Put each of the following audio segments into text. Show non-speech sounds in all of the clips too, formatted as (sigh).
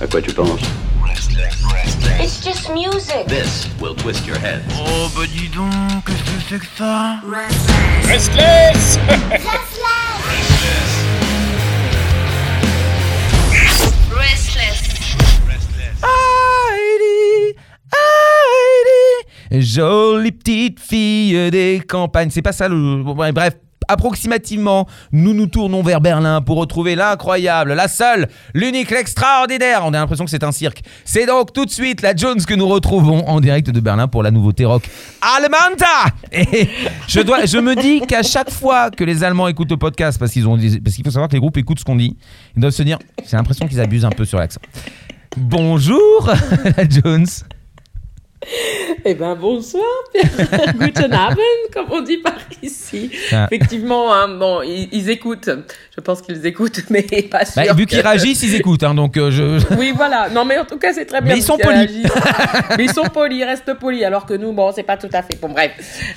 À quoi tu penses It's just music. This will twist your head. Oh bah dis donc, qu'est-ce que c'est que ça Restless Restless. Heidi, Heidi, jolie petite fille des campagnes. C'est pas ça le. Bref. Approximativement, nous nous tournons vers Berlin pour retrouver l'incroyable, la seule, l'unique, l'extraordinaire. On a l'impression que c'est un cirque. C'est donc tout de suite la Jones que nous retrouvons en direct de Berlin pour la nouveauté rock Allemanta. Et je, me dis qu'à chaque fois que les Allemands écoutent le podcast, parce qu'ils ont, qu'il faut savoir que les groupes écoutent ce qu'on dit, ils doivent se dire, j'ai l'impression qu'ils abusent un peu sur l'accent. Bonjour, (laughs) la Jones. (laughs) Eh ben bonsoir. (laughs) Guten Abend, comme on dit par ici. Ah. Effectivement, hein, bon, ils, ils écoutent. Je pense qu'ils écoutent, (laughs) mais pas sûr. Bah, vu qu'ils que- réagissent, ils écoutent. hein, donc, euh, je... Oui, voilà. Non, mais en tout cas, c'est très bien. Mais ils sont polis. mais ils sont polis, ils restent polis. Alors que nous, bon, c'est pas tout à fait. Bon, bref.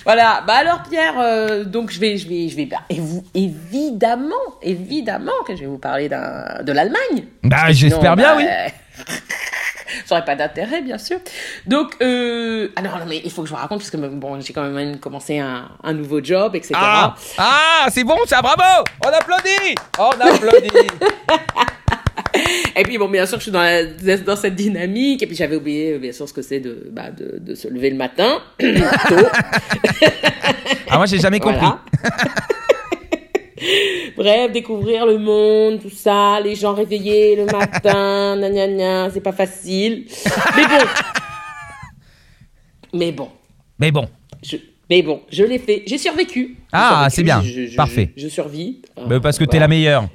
Voilà. Bah alors, Pierre, euh, donc je vais, je vais, je vais. bah, et vous, évidemment, évidemment que je vais vous parler de l'Allemagne. bah, j'espère bien, bah, oui. (laughs) aurait pas d'intérêt, bien sûr. Donc, euh... ah non, non, mais il faut que je vous raconte, parce que bon, j'ai quand même commencé un, un nouveau job, etc. Ah, ah c'est bon, ça, bravo On applaudit On applaudit (laughs) Et puis, bon, bien sûr, je suis dans, la- dans cette dynamique, et puis j'avais oublié, euh, bien sûr, ce que c'est de, bah, de, de se lever le matin, (coughs) tôt. Ah, moi, j'ai jamais compris. Voilà. (laughs) Bref, découvrir le monde, tout ça, les gens réveillés le matin, (laughs) gna gna gna, c'est pas facile. Mais bon. Mais bon. Mais bon, Je- Mais bon, je l'ai fait. J'ai survécu. Ah, c'est bien. Je- je- Parfait. Je, survis. Bah, parce que t'es voilà. la meilleure.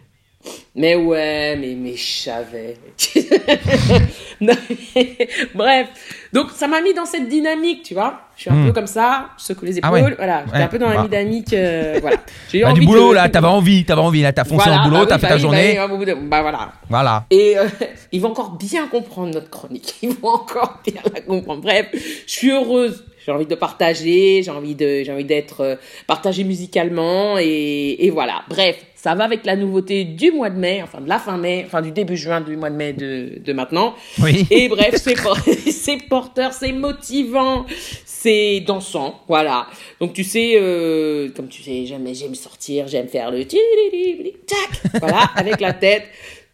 Mais ouais, mais, mais je savais. (laughs) Non, mais- Bref. Donc, ça m'a mis dans cette dynamique, tu vois. Je suis un Hmm. peu comme ça, je secoue les Ah épaules. ouais. Voilà. J'étais Ouais. un peu dans la Bah. dynamique. euh, voilà. (laughs) J'ai eu Bah, du envie boulot, de- là, t'avais envie, t'avais envie, là, t'as foncé Voilà, au boulot, bah oui, t'as fait bah ta oui, journée. Bah, oui, bah voilà. Voilà. Et euh, (laughs) ils vont encore bien comprendre notre chronique. Ils vont encore bien la comprendre. Bref, je suis heureuse. J'ai envie de partager, j'ai envie de, j'ai envie d'être euh, partagée musicalement et, et voilà. Bref, ça va avec la nouveauté du mois de mai, enfin de la fin mai, enfin du début juin du mois de mai de, de maintenant. Oui. Et bref, c'est por- (laughs) c'est porteur, c'est motivant, c'est dansant, voilà. Donc tu sais, euh, comme tu sais, j'aime j'aime sortir, j'aime faire le tac, voilà, (laughs) avec la tête.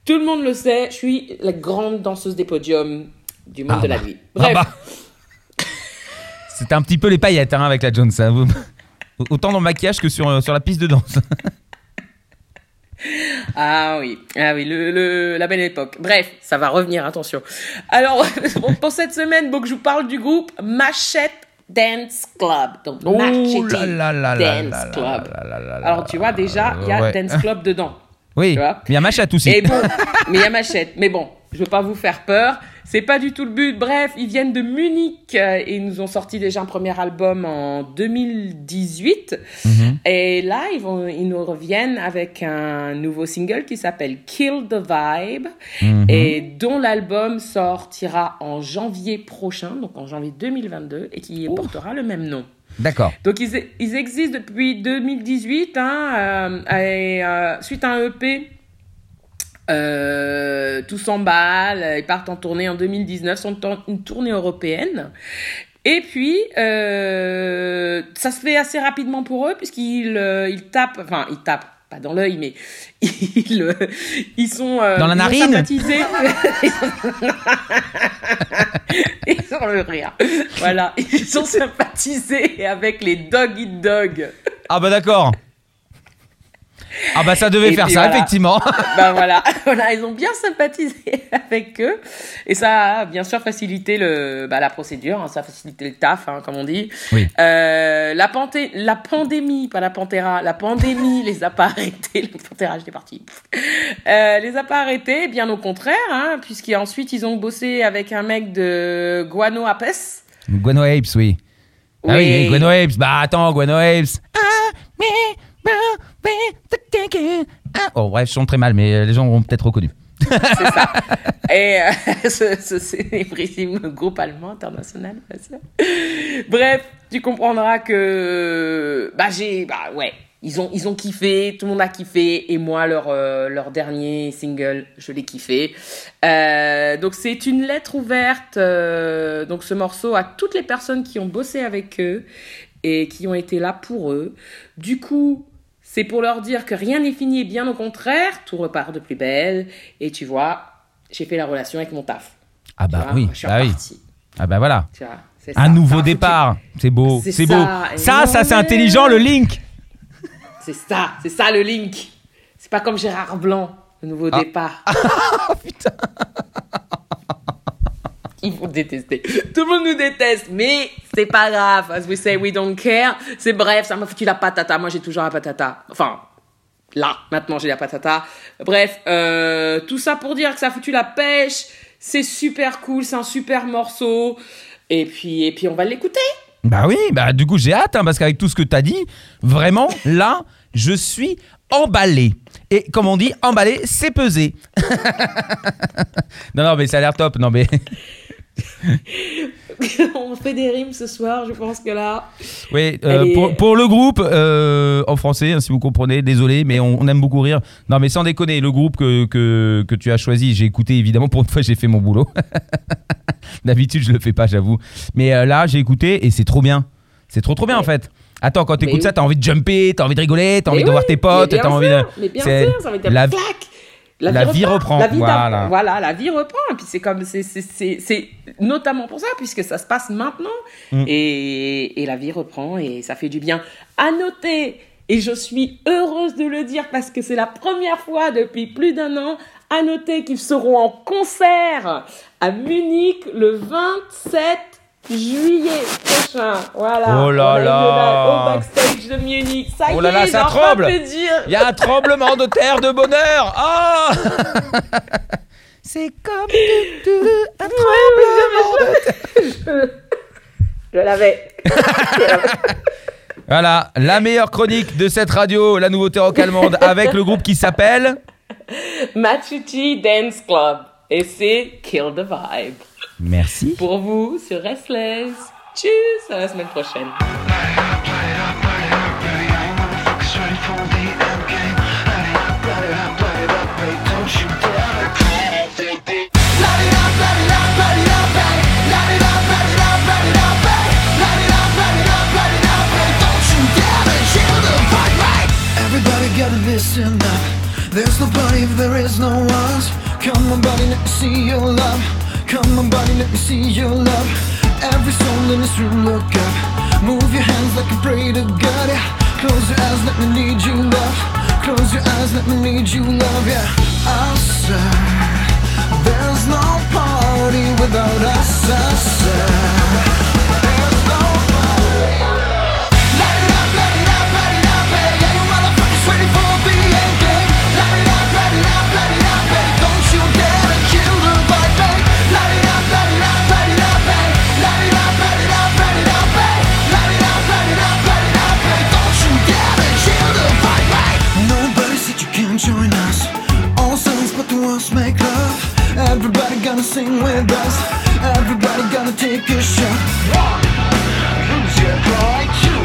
Tout le monde le sait, je suis la grande danseuse des podiums du monde Ah de la bah. nuit. Ah Bref, bah. C'était un petit peu les paillettes hein, avec la Jones. hein, Autant dans le maquillage que sur, euh, sur la piste de danse. (laughs) (laughs) Ah oui, ah oui, le, le- la belle époque. Bref, ça va revenir, attention. Alors, (laughs) pour cette semaine, donc, je vous parle du groupe Machette Dance Club. Donc, Oh Machete Dance Club. Alors, tu vois, déjà, il y a Ouais. Dance Club dedans. Oui, Tu vois mais il y a Machat aussi. Et bon, mais il y a Machette. Mais bon, je veux pas vous faire peur. C'est pas du tout le but. Bref, ils viennent de Munich euh, et ils nous ont sorti déjà un premier album en 2018. Mhm. Et là, ils, vont, ils nous reviennent avec un nouveau single qui s'appelle Kill the Vibe Mhm. et dont l'album sortira en janvier prochain, donc en janvier 2022, et qui portera le même nom. D'accord. Donc ils, ils existent depuis 2018, hein, euh, et, euh, suite à un EP. Euh, tout s'emballe, ils partent en tournée en 2019, sont en une tournée européenne. Et puis, euh, ça se fait assez rapidement pour eux, puisqu'ils euh, ils tapent, enfin, ils tapent, pas dans l'œil, mais (laughs) ils, euh, ils sont... euh, Dans la ils ont narine sympathisé. (laughs) Ils ont le rire. Voilà, ils ont sympathisé avec les Dog Eat Dog. Ah bah d'accord. Ah bah ça devait Et faire ça, voilà. effectivement. (laughs) ben voilà, (laughs) voilà, ils ont bien sympathisé (laughs) avec eux. Et ça a bien sûr facilité le, bah, la procédure, hein, ça a facilité le taf, hein, comme on dit. Oui. Euh, la, panté- la pandémie, pas la panthéra, la pandémie les a pas arrêtés. La panthéra, j'étais partie. Euh, les a pas arrêtés, bien au contraire, hein, puisqu'ensuite ils ont bossé avec un mec de Guano Apes. Guano Apes, oui. Ah oui, Oui. Guano Apes. Bah attends, Guano Apes. Ah, mais, Oh bref, je chante très mal, mais euh, les gens auront peut-être reconnu. C'est ça. (laughs) Et euh, (laughs) ce, ce groupe allemand international. Bref, tu comprendras que bah j'ai bah ouais, Ils ont, ils ont kiffé, tout le monde a kiffé, et moi, leur, euh, leur dernier single, je l'ai kiffé. Euh, donc, c'est une lettre ouverte, donc ce morceau, à toutes les personnes qui ont bossé avec eux et qui ont été là pour eux. Du coup, c'est pour leur dire que rien n'est fini, bien au contraire, tout repart de plus belle. Et tu vois, j'ai fait la relation avec mon taf. Ah bah vois, oui, je suis bah oui. Ah bah voilà. tu vois, Un ça. nouveau départ. C'est beau, C'est beau. ça, Ça, c'est intelligent le link. C'est ça, c'est ça le link. C'est pas comme Gérard Blanc, le nouveau Ah. départ. (laughs) Ils vont détester. Tout le monde nous déteste, mais c'est pas grave. As we say, we don't care. C'est bref, ça m'a foutu la patata. Moi, j'ai toujours la patata. Enfin, là, maintenant, j'ai la patata. Bref, euh, tout ça pour dire que ça a foutu la pêche. C'est super cool, c'est un super morceau. Et puis, et puis, on va l'écouter. Bah oui, bah du coup j'ai hâte hein, parce qu'avec tout ce que t'as dit, vraiment là, je suis emballé. Et comme on dit, emballé, c'est pesé. non non mais ça a l'air top. Non mais (laughs) on fait des rimes ce soir, je pense que là. oui, euh, est- pour, pour le groupe euh, en français, hein, si vous comprenez, désolé, mais on, on aime beaucoup rire. Non mais sans déconner, le groupe que, que, que tu as choisi, j'ai écouté évidemment. Pour une fois, j'ai fait mon boulot. (laughs) D'habitude, je le fais pas, j'avoue. Mais euh, là, j'ai écouté et c'est trop bien. C'est trop trop bien en fait. Attends, quand t'écoutes ça, t'as envie de jumper, t'as envie de rigoler, t'as envie de voir tes potes, t'as envie de. Mais bien sûr, ça va être la- la la vie reprend, La vie voilà. voilà. la vie reprend. Et puis c'est comme, c'est notamment pour ça, puisque ça se passe maintenant. Mm. Et, et la vie reprend et ça fait du bien. À noter, et je suis heureuse de le dire parce que c'est la première fois depuis plus d'un an, à noter qu'ils seront en concert à Munich le 27 juillet prochain. Voilà. Oh là là. Au backstage de Munich. Ça Oh y là là, est, ça tremble. Il y a un tremblement de terre de bonheur. Ah (laughs) C'est comme un tremblement de terre. (laughs) Je l'avais. (laughs) Voilà, la meilleure chronique de cette radio, la nouveauté rock allemande, avec le groupe qui s'appelle. Machuchi Dance Club. Et c'est Kill the Vibe. Merci. Pour vous sur Restless. Tchuss, à la semaine prochaine. See your love. Every soul in this room, look up. Move your hands like you pray to God. Yeah. Close your eyes, let me need you, love. Close your eyes, let me need you, love. Yeah. Outside, there's no party without us. Outside, Everybody gonna sing with us. Everybody gonna take a shot. One, lose your pride. Two,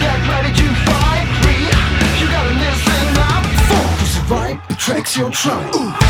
get ready to fight. Three, you gotta listen up. Four, 'cause the vibe attracts your tribe.